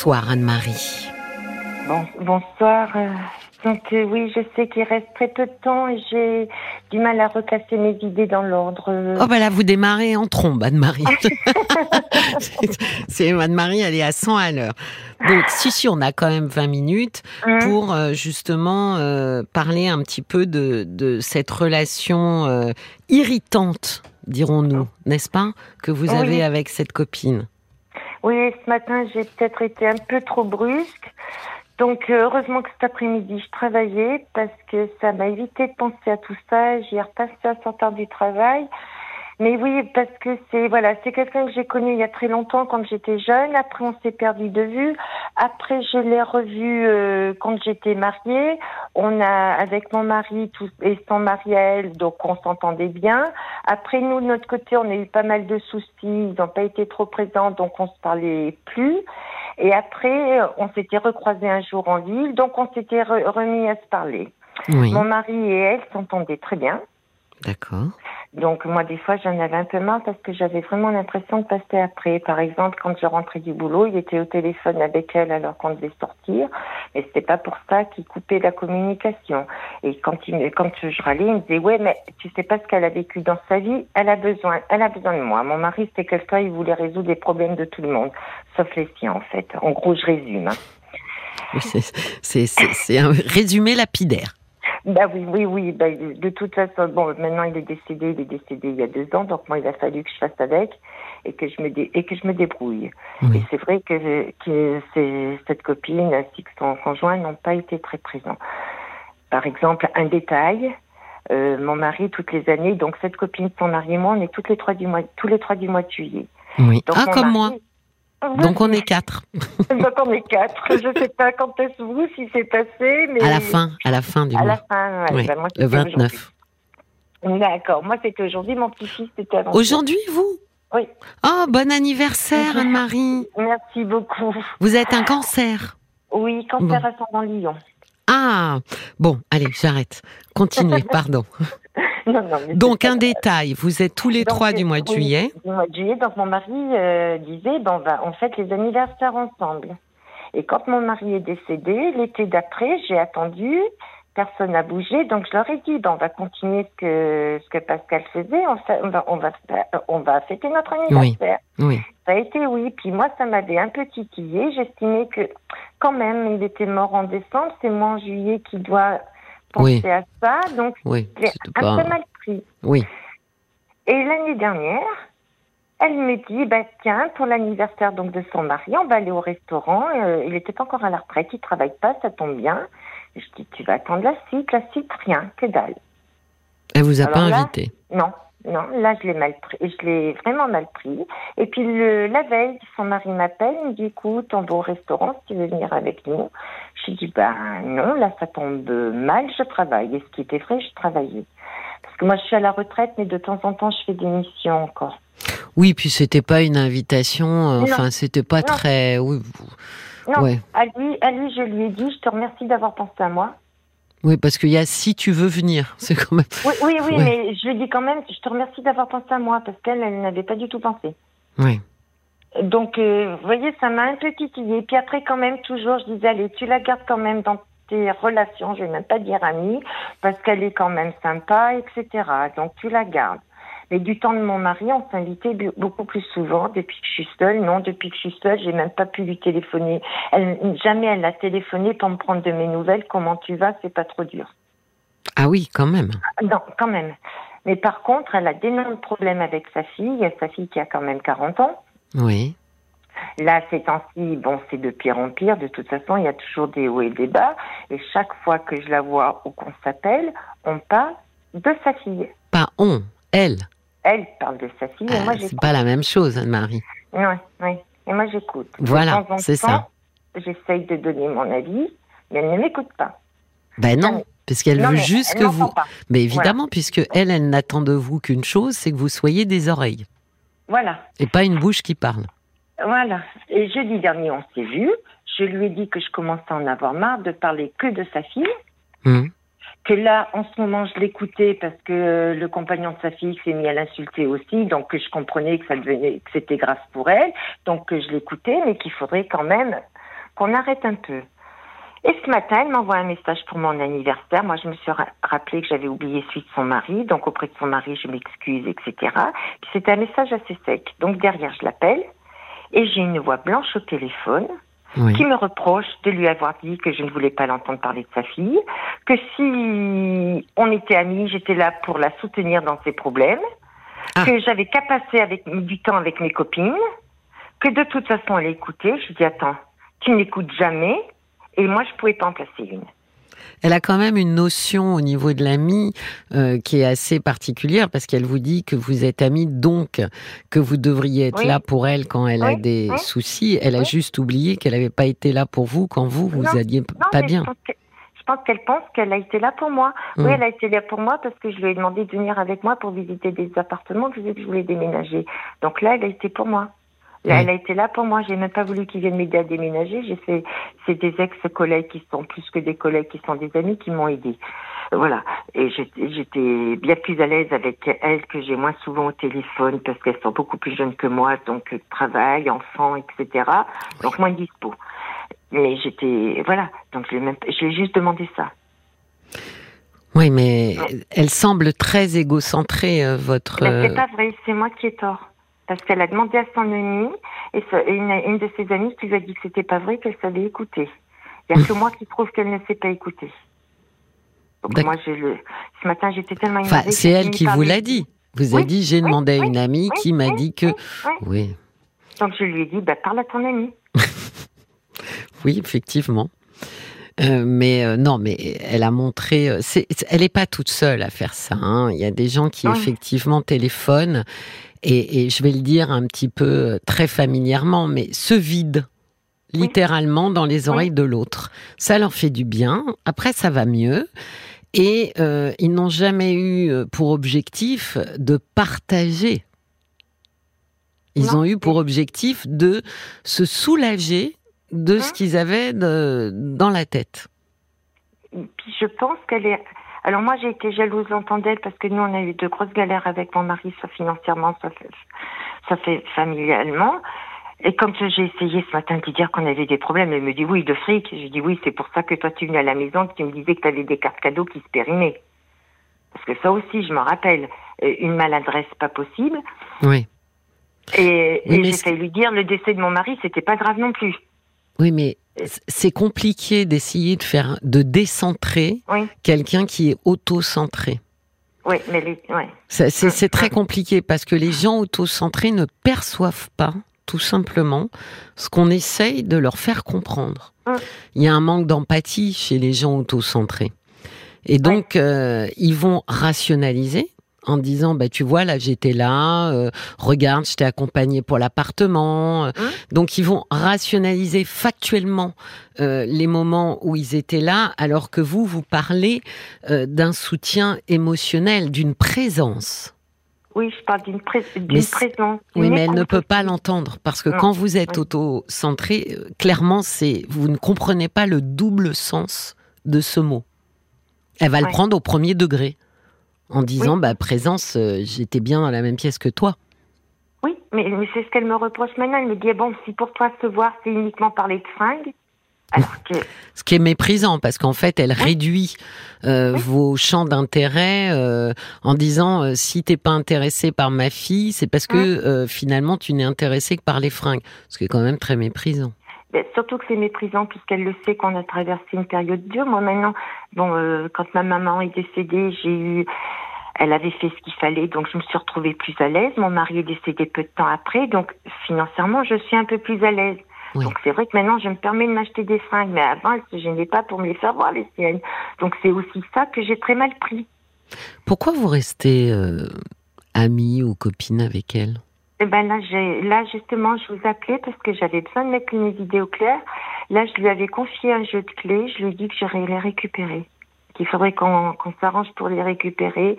Bonsoir Anne-Marie. Bon, bonsoir. Donc euh, oui, je sais qu'il reste très peu de temps et j'ai du mal à reclasser mes idées dans l'ordre. Oh bah là, vous démarrez en trombe, Anne-Marie. C'est- Anne-Marie, elle est à 100 à l'heure. Donc si, si, on a quand même 20 minutes hum, pour euh, justement euh, parler un petit peu de, de cette relation irritante, dirons-nous, n'est-ce pas, que vous Oui. avez avec cette copine. Oui, ce matin, j'ai peut-être été un peu trop brusque. Donc euh, heureusement que cet après-midi, je travaillais parce que ça m'a évité de penser à tout ça. J'y ai repassé à sortir du travail. Mais oui, parce que c'est voilà, c'est quelqu'un que j'ai connu il y a très longtemps quand j'étais jeune. Après, on s'est perdu de vue. Après, je l'ai revu euh, quand j'étais mariée. On a avec mon mari tout, et son mari à elle, donc on s'entendait bien. Après, nous de notre côté, on a eu pas mal de soucis. Ils n'ont pas été trop présents, donc on se parlait plus. Et après, on s'était recroisés un jour en ville, donc on s'était re- remis à se parler. Oui, Mon mari et elle s'entendaient très bien. D'accord. Donc moi des fois j'en avais un peu marre parce que j'avais vraiment l'impression de passer après. Par exemple quand je rentrais du boulot, il était au téléphone avec elle alors qu'on devait sortir, mais c'était pas pour ça qu'il coupait la communication. Et quand il quand je râlais, il me disait ouais mais tu sais pas ce qu'elle a vécu dans sa vie, elle a besoin, elle a besoin de moi. Mon mari c'était quelqu'un il voulait résoudre les problèmes de tout le monde, sauf les siens en fait. En gros je résume. hein. C'est un résumé lapidaire. Bah oui, oui, oui. Bah, de toute façon, bon, maintenant il est décédé, il est décédé il y a deux ans, donc moi il a fallu que je fasse avec et que je me dé- et que je me débrouille. Oui. Et c'est vrai que que cette copine ainsi que son conjoint n'ont pas été très présents. Par exemple, un détail. euh, mon mari toutes les années, donc cette copine, son mari et moi, on est toutes les trois du mois, tous les trois du mois de juillet. Oui. Donc, Ah, comme mari- moi. Donc on est quatre. donc on est quatre. Je sais pas quand est-ce vous si c'est passé, mais À la fin, à la fin du À la mois. fin, ouais. Oui, Bah, moi, le c'était 29. aujourd'hui. D'accord. Moi, c'était aujourd'hui. Mon petit-fils, c'était avant. Aujourd'hui, vous? Oui. Oh, bon anniversaire, Anne-Marie. Merci beaucoup. Vous êtes un cancer. Oui, cancer ascendant Lion. Ah, bon, allez, j'arrête. Continuez, pardon. Non, non, mais Donc, un détail, vous êtes tous les Donc, trois du mois de oui, juillet. Du mois de juillet. Donc, mon mari euh, disait, bon, bah, on fête les anniversaires ensemble. Et quand mon mari est décédé, l'été d'après, j'ai attendu. Personne n'a bougé, donc je leur ai dit, ben, on va continuer ce que, ce que Pascal faisait, on va, on, va, on va fêter notre anniversaire. Oui, Ça a été oui. Puis moi, ça m'avait un peu titillé. J'estimais que quand même, il était mort en décembre. C'est moi en juillet qui dois penser Oui. à ça. Donc, oui, j'ai c'était un pas. peu mal pris. Oui, Et l'année dernière, elle me dit, bah, tiens, pour l'anniversaire donc de son mari, on va aller au restaurant. Euh, il n'était pas encore à la retraite, il travaille pas, ça tombe bien. Je dis, tu vas attendre la suite, la suite, rien, que dalle. elle vous a Alors pas là- invité? Non, non, là je l'ai mal pris, je l'ai vraiment mal pris. Et puis le, la veille, son mari m'appelle, il me dit écoute, on va au restaurant si tu veux venir avec nous. Je lui dis bah non, là ça tombe mal, je travaille. Et ce qui était vrai, je travaillais. Parce que moi je suis à la retraite, mais de temps en temps je fais des missions encore. Oui, puis c'était pas une invitation. euh. Enfin, c'était pas Non. très. Oui, vous- Non, ouais. à lui, à lui je lui ai dit je te remercie d'avoir pensé à moi. Oui, parce qu'il y a si tu veux venir, c'est quand même. Oui, oui, oui, Ouais. mais je lui dit quand même je te remercie d'avoir pensé à moi parce qu'elle elle n'avait pas du tout pensé. Oui, Donc, euh, vous voyez, ça m'a un peu titillé. Puis après, quand même, toujours, je disais, allez, tu la gardes quand même dans tes relations, je vais même pas dire amie, parce qu'elle est quand même sympa, etc. Donc, tu la gardes. Mais du temps de mon mari, on s'invitait beaucoup plus souvent. Depuis que je suis seule, non, depuis que je suis seule, j'ai même pas pu lui téléphoner. Elle, jamais elle a téléphoné pour me prendre de mes nouvelles. Comment tu vas? C'est pas trop dur. ah oui, quand même. Non, quand même. Mais par contre, elle a d'énormes problèmes avec sa fille. Sa fille qui a quand même 40 ans. Oui, Là, ces temps-ci, bon, c'est de pire en pire. De toute façon, il y a toujours des hauts et des bas. Et chaque fois que je la vois ou qu'on s'appelle, on parle de sa fille. pas on, elle. Elle parle de sa fille et moi Ah, c'est j'écoute. pas la même chose, Anne-Marie. Ouais, ouais. Et moi j'écoute. Voilà, c'est ça. J'essaye de donner mon avis, mais elle ne m'écoute pas. Ben non, Non, parce qu'elle Non, veut juste que vous. pas. Mais évidemment, puisque elle, elle n'attend de vous qu'une chose, c'est que vous soyez des oreilles Voilà. et pas une bouche qui parle. Voilà. Et jeudi dernier, on s'est vu. Je lui ai dit que je commençais à en avoir marre de parler que de sa fille. Hum. Que là, en ce moment, je l'écoutais parce que le compagnon de sa fille s'est mis à l'insulter aussi, donc je comprenais que ça que c'était grave pour elle, donc que je l'écoutais, mais qu'il faudrait quand même qu'on arrête un peu. Et ce matin, elle m'envoie un message pour mon anniversaire. Moi, je me suis rappelé que j'avais oublié celui de son mari. Donc, auprès de son mari, je m'excuse, etc. Puis, c'était un message assez sec. Donc, derrière, je l'appelle. Et j'ai une voix blanche au téléphone qui me reproche de lui avoir dit que je ne voulais pas l'entendre parler de sa fille, que si on était amis, j'étais là pour la soutenir dans ses problèmes, ah. que j'avais qu'à passer avec, du temps avec mes copines, que de toute façon elle écoutait. Je dis attends, tu n'écoutes jamais, et moi je pouvais pas en placer une elle a quand même une notion au niveau de l'ami euh, qui est assez particulière parce qu'elle vous dit que vous êtes amie, donc que vous devriez être là pour elle quand elle a des soucis. Elle a juste oublié qu'elle n'avait pas été là pour vous quand vous, vous alliez pas bien. Je pense qu'elle pense qu'elle a été là pour moi. Oui, mm. elle a été là pour moi parce que je lui ai demandé de venir avec moi pour visiter des appartements que je voulais déménager. Donc là, elle a été pour moi. Elle a été là pour moi. J'ai même pas voulu qu'ils viennent m'aider à déménager. J'ai fait, c'est des ex-collègues qui sont plus que des collègues, qui sont des amis qui m'ont aidé. Voilà. Et j'étais bien plus à l'aise avec elles que j'ai moins souvent au téléphone parce qu'elles sont beaucoup plus jeunes que moi, donc travail, enfants, etc. Donc moins dispo. Mais j'étais, voilà. Donc je même, je juste demandé ça. Oui, mais elle semble très égocentrée, euh, votre. Mais c'est pas vrai. C'est moi qui ai tort parce qu'elle a demandé à son amie, et, une, de ses amies qui lui a dit que c'était pas vrai, qu'elle savait écouter. Il n'y a que moi qui trouve qu'elle ne sait pas écouter. Donc moi, le... ce matin, j'étais tellement enfin, C'est elle qui vous l'a dit. Vous a dit, j'ai demandé à une amie qui m'a dit que... Oui. Donc je lui ai dit, bah, parle à ton amie. oui, effectivement. Euh, mais euh, non, mais elle a montré. Euh, elle n'est pas toute seule à faire ça. Hein. Il y a des gens qui effectivement téléphonent et, je vais le dire un petit peu euh, très familièrement, mais se vide littéralement dans les oreilles de l'autre. Ça leur fait du bien. Après, ça va mieux. Et euh, ils n'ont jamais eu euh, pour objectif de partager. Ils ont eu pour objectif de se soulager de ce hein qu'ils avaient dans la tête. Puis je pense qu'elle est alors moi, j'ai été jalouse longtemps d'elle parce que nous, on a eu de grosses galères avec mon mari, soit financièrement, soit, ça fait familialement. Et quand j'ai essayé ce matin de lui dire qu'on avait des problèmes, elle me dit oui, de fric. Je dis oui, c'est pour ça que toi tu venais à la maison, que tu me disais que tu avais des cartes cadeaux qui se périmaient. Parce que ça aussi, je me rappelle, euh, une maladresse pas possible. Oui. Et, et j'ai failli lui dire le décès de mon mari, c'était pas grave non plus. Oui, mais c'est compliqué d'essayer de faire de décentrer quelqu'un qui est auto-centré. Oui, mais les, c'est très compliqué parce que les gens auto-centrés ne perçoivent pas tout simplement ce qu'on essaye de leur faire comprendre. Hum. Il y a un manque d'empathie chez les gens auto-centrés. Et donc, euh, ils vont rationaliser, en disant bah tu vois là j'étais là euh, regarde je t'ai accompagné pour l'appartement. Hein donc ils vont rationaliser factuellement euh, les moments où ils étaient là alors que vous vous parlez euh, d'un soutien émotionnel d'une présence. Oui, je parle d'une présence. Oui, mais elle ne peut pas l'entendre parce que quand vous êtes auto-centré, clairement, c'est vous ne comprenez pas le double sens de ce mot. Elle va le prendre au premier degré en disant bah présence, euh, j'étais bien dans la même pièce que toi. Oui, mais, c'est ce qu'elle me reproche maintenant. Elle me dit bon, si pour toi se voir, c'est uniquement parler de fringues. Alors que... Ce qui est méprisant, parce qu'en fait, elle réduit euh, vos champs d'intérêt euh, en disant si t'es pas intéressé par ma fille, c'est parce que finalement tu n'es intéressé que par les fringues, ce qui est quand même très méprisant. Ben, surtout que c'est méprisant puisqu'elle le sait qu'on a traversé une période dure. Moi maintenant, bon, euh, quand ma maman est décédée, j'ai eu, elle avait fait ce qu'il fallait, donc je me suis retrouvée plus à l'aise. Mon mari est décédé peu de temps après, donc financièrement, je suis un peu plus à l'aise. Donc c'est vrai que maintenant, je me permets de m'acheter des fringues, mais avant, elle se gênait pas pour me les faire voir les siennes. Donc c'est aussi ça que j'ai très mal pris. Pourquoi vous restez euh, amie ou copine avec elle? Eh ben là, là justement, je vous appelais parce que j'avais besoin de mettre une vidéo claire. Là, je lui avais confié un jeu de clés. Je lui ai dit que j'aurais les récupérer, qu'il faudrait qu'on, s'arrange pour les récupérer.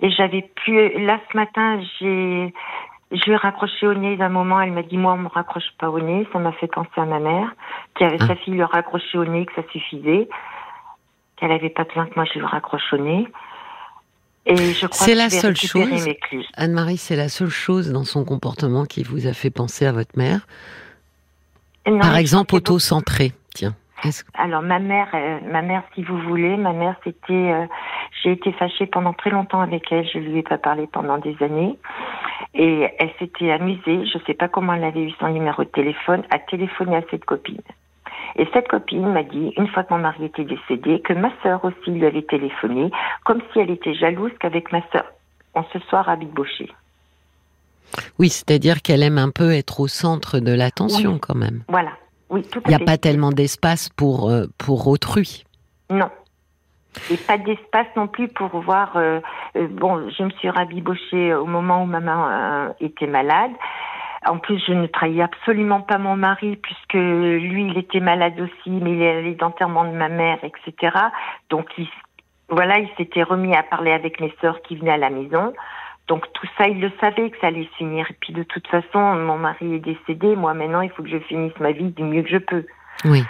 Et j'avais plus. Là, ce matin, j'ai, je lui ai raccroché au nez d'un moment. Elle m'a dit moi, on me raccroche pas au nez. Ça m'a fait penser à ma mère, qui avait sa fille lui raccroché au nez, que ça suffisait, qu'elle avait pas besoin que moi je lui raccroche au nez. C'est la seule chose, Anne-Marie, c'est la seule chose dans son comportement qui vous a fait penser à votre mère Par exemple, auto-centré, tiens. Alors ma mère, euh, ma mère, si vous voulez, ma mère, c'était, euh, j'ai été fâchée pendant très longtemps avec elle. Je lui ai pas parlé pendant des années, et elle s'était amusée. Je sais pas comment elle avait eu son numéro de téléphone, à téléphoner à cette copine. Et cette copine m'a dit, une fois que mon mari était décédé, que ma sœur aussi lui avait téléphoné, comme si elle était jalouse qu'avec ma sœur, on se soit rabiboché. Oui, c'est-à-dire qu'elle aime un peu être au centre de l'attention quand même. Voilà, oui, tout Il n'y a pas tellement d'espace pour, euh, pour autrui. Non. Et pas d'espace non plus pour voir. Euh, euh, bon, je me suis rabibochée au moment où maman était malade. En plus, je ne trahis absolument pas mon mari puisque lui, il était malade aussi, mais il est allé d'enterrement de ma mère, etc. Donc, il, voilà, il s'était remis à parler avec mes sœurs qui venaient à la maison. Donc tout ça, il le savait que ça allait finir. Et puis de toute façon, mon mari est décédé. Moi maintenant, il faut que je finisse ma vie du mieux que je peux. Oui.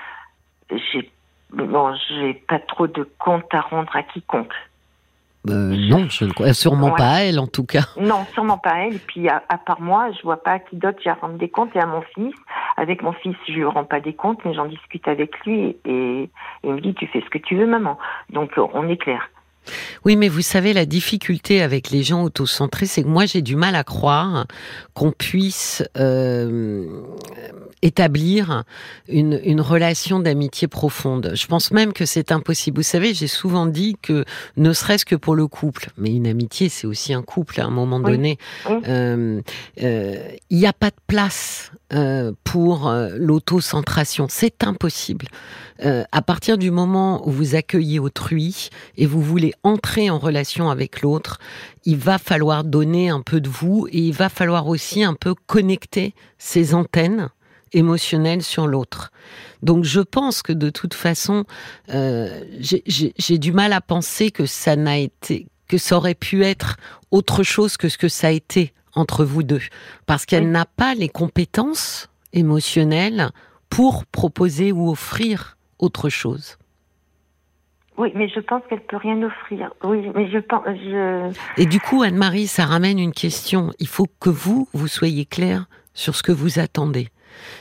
J'ai bon, j'ai pas trop de compte à rendre à quiconque. Euh, non, je ne crois sûrement pas à elle en tout cas. Non, sûrement pas à elle. Et puis à, part moi, je vois pas à qui d'autre j'ai à rendre des comptes et à mon fils. Avec mon fils, je lui rends pas des comptes, mais j'en discute avec lui et, et, il me dit tu fais ce que tu veux, maman. Donc on est clair. Oui, mais vous savez, la difficulté avec les gens autocentrés, c'est que moi, j'ai du mal à croire qu'on puisse euh, établir une, une relation d'amitié profonde. Je pense même que c'est impossible. Vous savez, j'ai souvent dit que, ne serait-ce que pour le couple, mais une amitié, c'est aussi un couple à un moment donné, euh, euh, il n'y a pas de place pour l'autocentration. C'est impossible. À partir du moment où vous accueillez autrui et vous voulez entrer en relation avec l'autre, il va falloir donner un peu de vous et il va falloir aussi un peu connecter ses antennes émotionnelles sur l'autre. Donc je pense que de toute façon, j'ai du mal à penser que ça n'a été, que ça aurait pu être autre chose que ce que ça a été entre vous deux, parce qu'elle n'a pas les compétences émotionnelles pour proposer ou offrir autre chose. Oui, mais je pense qu'elle peut rien offrir. Oui, mais je pense. Je... Et du coup, Anne-Marie, ça ramène une question. Il faut que vous, vous soyez clair sur ce que vous attendez.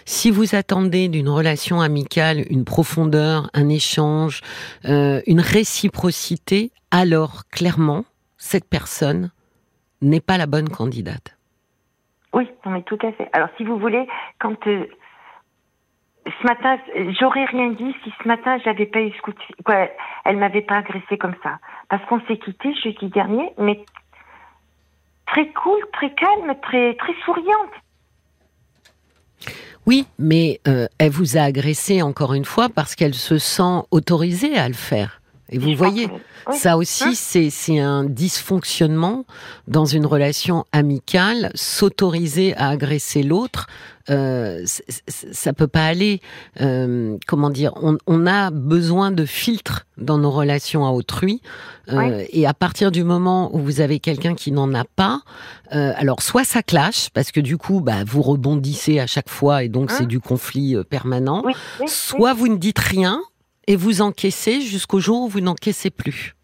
Si vous attendez d'une relation amicale une profondeur, un échange, euh, une réciprocité, alors clairement, cette personne n'est pas la bonne candidate. Oui, non mais tout à fait. Alors si vous voulez, quand euh, ce matin, j'aurais rien dit si ce matin j'avais pas eu ce quoi, elle m'avait pas agressé comme ça, parce qu'on s'est quitté jeudi dernier, mais très cool, très calme, très très souriante. Oui, mais euh, elle vous a agressé encore une fois parce qu'elle se sent autorisée à le faire. Et vous voyez, ça aussi, hein c'est un dysfonctionnement dans une relation amicale. S'autoriser à agresser l'autre, euh, ça peut pas aller. Euh, comment dire on, on, a besoin de filtres dans nos relations à autrui. Euh, Et à partir du moment où vous avez quelqu'un qui n'en a pas, euh, alors soit ça clash parce que du coup, bah, vous rebondissez à chaque fois et donc c'est hein du conflit euh, permanent. soit vous ne dites rien et vous encaissez jusqu'au jour où vous n'encaissez plus.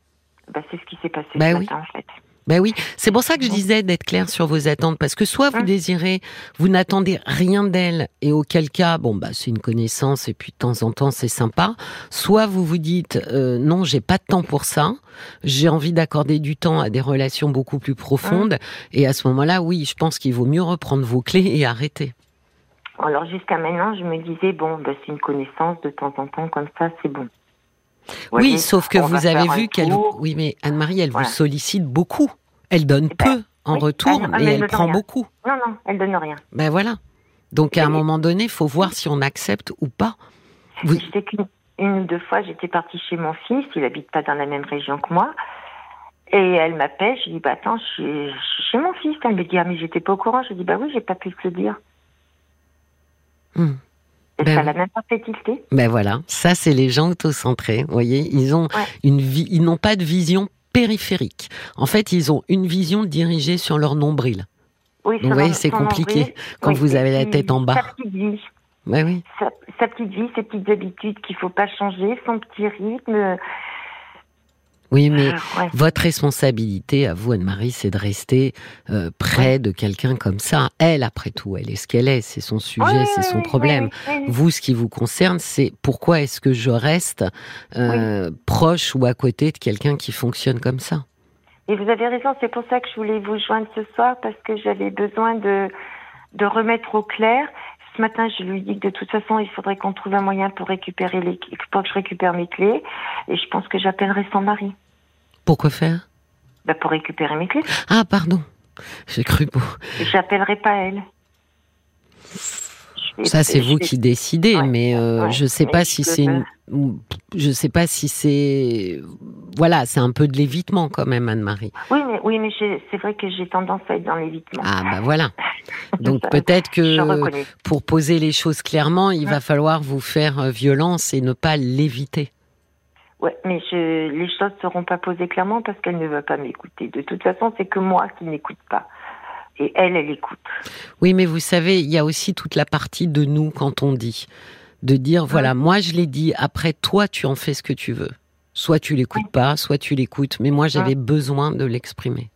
Bah, c'est ce qui s'est passé bah ce oui. matin, en fait. Ben oui, c'est pour ça que je disais d'être clair sur vos attentes, parce que soit vous désirez, vous n'attendez rien d'elle, et auquel cas, bon bah c'est une connaissance, et puis de temps en temps c'est sympa. Soit vous vous dites euh, non, j'ai pas de temps pour ça, j'ai envie d'accorder du temps à des relations beaucoup plus profondes, et à ce moment-là, oui, je pense qu'il vaut mieux reprendre vos clés et arrêter. Alors jusqu'à maintenant, je me disais, bon, ben, c'est une connaissance de temps en temps comme ça, c'est bon. oui, sauf que vous avez vu qu'elle... Oui, mais Anne-Marie, elle vous sollicite beaucoup. Elle donne eh ben, peu en retour, mais elle, prend beaucoup. Non, non, elle donne rien. Ben voilà. Donc à un moment donné, il faut voir si on accepte ou pas. Vous... Qu'une une ou deux fois, j'étais partie chez mon fils, il habite pas dans la même région que moi. Et elle m'appelle, je dis, bah attends, je suis, chez mon fils. Elle me dit, ah mais j'étais pas au courant. Je dis, bah oui, j'ai pas pu te le dire. Hmm. Et ben, ça même pas fait tilter. Ben voilà, ça c'est les gens autocentrés. Vous voyez, ils ont une vie, ils n'ont pas de vision périphérique. En fait, ils ont une vision dirigée sur leur nombril. Oui, vous voyez, c'est compliqué quand vous avez la tête en bas. Sa petite vie. Ben oui. Sa, petite vie, ses petites habitudes qu'il faut pas changer, son petit rythme. Oui, mais votre responsabilité à vous, Anne-Marie, c'est de rester euh, près de quelqu'un comme ça. Elle, après tout, elle est ce qu'elle est, c'est son sujet, c'est son problème. Vous, ce qui vous concerne, c'est pourquoi est-ce que je reste euh, proche ou à côté de quelqu'un qui fonctionne comme ça? Et vous avez raison, c'est pour ça que je voulais vous joindre ce soir, parce que j'avais besoin de, de remettre au clair ce matin, je lui dis que de toute façon, il faudrait qu'on trouve un moyen pour récupérer les, pour que je récupère mes clés. Et je pense que j'appellerai son mari. Pourquoi faire? Bah Pour récupérer mes clés. Ah, pardon. J'ai cru beau. J'appellerai pas elle. Ça, c'est vous qui décidez, mais euh, je sais pas si c'est je sais pas si c'est voilà, c'est un peu de l'évitement quand même, Anne-Marie. Oui, mais oui, mais c'est vrai que j'ai tendance à être dans l'évitement. Ah bah voilà. Donc peut-être que pour poser les choses clairement, il va falloir vous faire euh, violence et ne pas l'éviter. Ouais, mais je, les choses ne seront pas posées clairement parce qu'elle ne va pas m'écouter. De toute façon, c'est que moi qui n'écoute pas et elle, elle écoute. Oui, mais vous savez, il y a aussi toute la partie de nous quand on dit. De dire, voilà, moi je l'ai dit, après toi tu en fais ce que tu veux. Soit tu l'écoutes pas, soit tu l'écoutes, mais moi j'avais besoin de l'exprimer.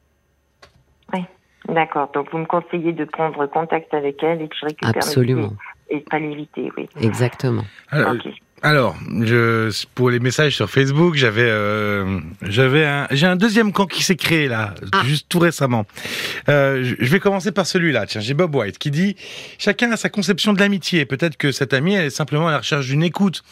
Oui, d'accord. Donc vous me conseillez de prendre contact avec elle et que je récupère Absolument. et pas l'éviter, oui. Exactement. Alors, alors, je, pour les messages sur Facebook, j'avais, euh, j'avais un, j'ai un deuxième camp qui s'est créé là, ah. juste tout récemment. Euh, je vais commencer par celui-là. Tiens, j'ai Bob White qui dit chacun a sa conception de l'amitié. Peut-être que cette amie, elle est simplement à la recherche d'une écoute.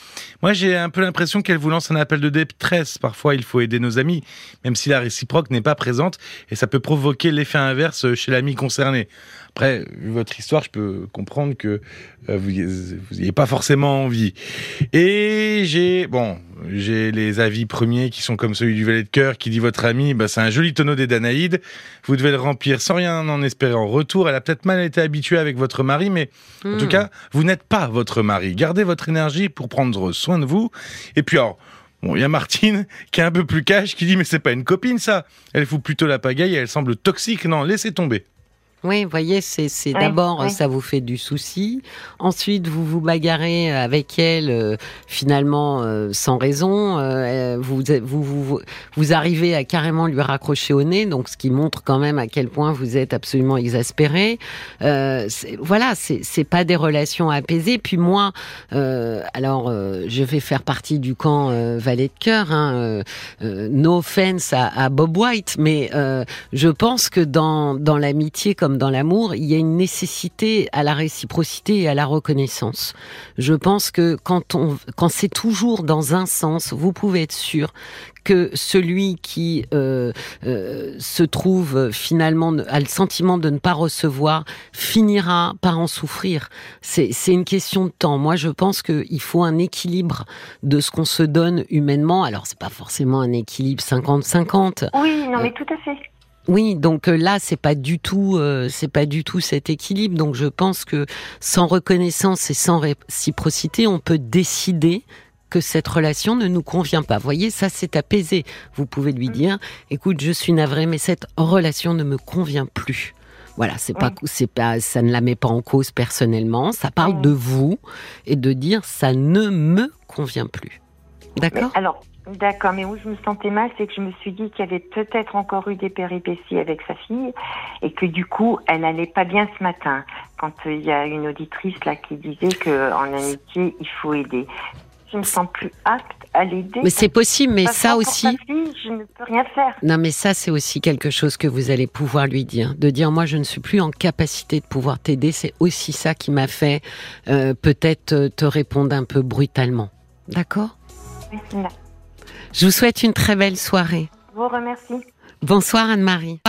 Moi, j'ai un peu l'impression qu'elle vous lance un appel de détresse. Parfois, il faut aider nos amis, même si la réciproque n'est pas présente, et ça peut provoquer l'effet inverse chez l'ami concerné. Après, vu votre histoire, je peux comprendre que euh, vous n'ayez pas forcément envie. Et j'ai, bon, j'ai les avis premiers qui sont comme celui du valet de cœur qui dit votre ami, bah, c'est un joli tonneau des Danaïdes. Vous devez le remplir sans rien en espérer en retour. Elle a peut-être mal été habituée avec votre mari, mais en tout hmm. cas, vous n'êtes pas votre mari. Gardez votre énergie pour prendre soin de vous. Et puis alors, Bon, il y a Martine qui est un peu plus cash qui dit mais c'est pas une copine ça. Elle fout plutôt la pagaille et elle semble toxique. Non, laissez tomber. Oui, vous voyez, c'est d'abord ça vous fait du souci. Ensuite, vous vous bagarrez avec elle euh, finalement euh, sans raison. Euh, vous, vous, vous, vous arrivez à carrément lui raccrocher au nez, donc ce qui montre quand même à quel point vous êtes absolument exaspéré. voilà, c'est pas des relations apaisées. Puis moi, alors je vais faire partie du camp Valet de cœur. Hein, no offense à, à, Bob White, mais je pense que dans dans l'amitié comme dans l'amour, il y a une nécessité à la réciprocité et à la reconnaissance. Je pense que quand on, quand c'est toujours dans un sens, vous pouvez être sûr que celui qui euh, euh, se trouve finalement a le sentiment de ne pas recevoir finira par en souffrir. C'est une question de temps. Moi, je pense qu'il faut un équilibre de ce qu'on se donne humainement. Alors, c'est pas forcément un équilibre 50-50. Oui, non, mais tout à fait. Oui, donc euh, là c'est pas du tout euh, c'est pas du tout cet équilibre. Donc je pense que sans reconnaissance et sans réciprocité, on peut décider que cette relation ne nous convient pas. Vous voyez, ça c'est apaisé. Vous pouvez lui dire, écoute, je suis navré, mais cette relation ne me convient plus. Voilà, c'est pas, c'est pas, ça ne la met pas en cause personnellement. Ça parle de vous et de dire, ça ne me convient plus. D'accord? Alors, D'accord, mais où je me sentais mal, c'est que je me suis dit qu'il y avait peut-être encore eu des péripéties avec sa fille et que du coup, elle allait pas bien ce matin. Quand euh, il y a une auditrice là qui disait que en amitié, il faut aider. Je me sens plus apte à l'aider. Mais c'est possible, mais ça aussi. Fille, je ne peux rien faire. Non, mais ça, c'est aussi quelque chose que vous allez pouvoir lui dire. De dire, moi, je ne suis plus en capacité de pouvoir t'aider. C'est aussi ça qui m'a fait euh, peut-être euh, te répondre un peu brutalement. D'accord? Merci. Je vous souhaite une très belle soirée. Je vous remercie. Bonsoir Anne-Marie.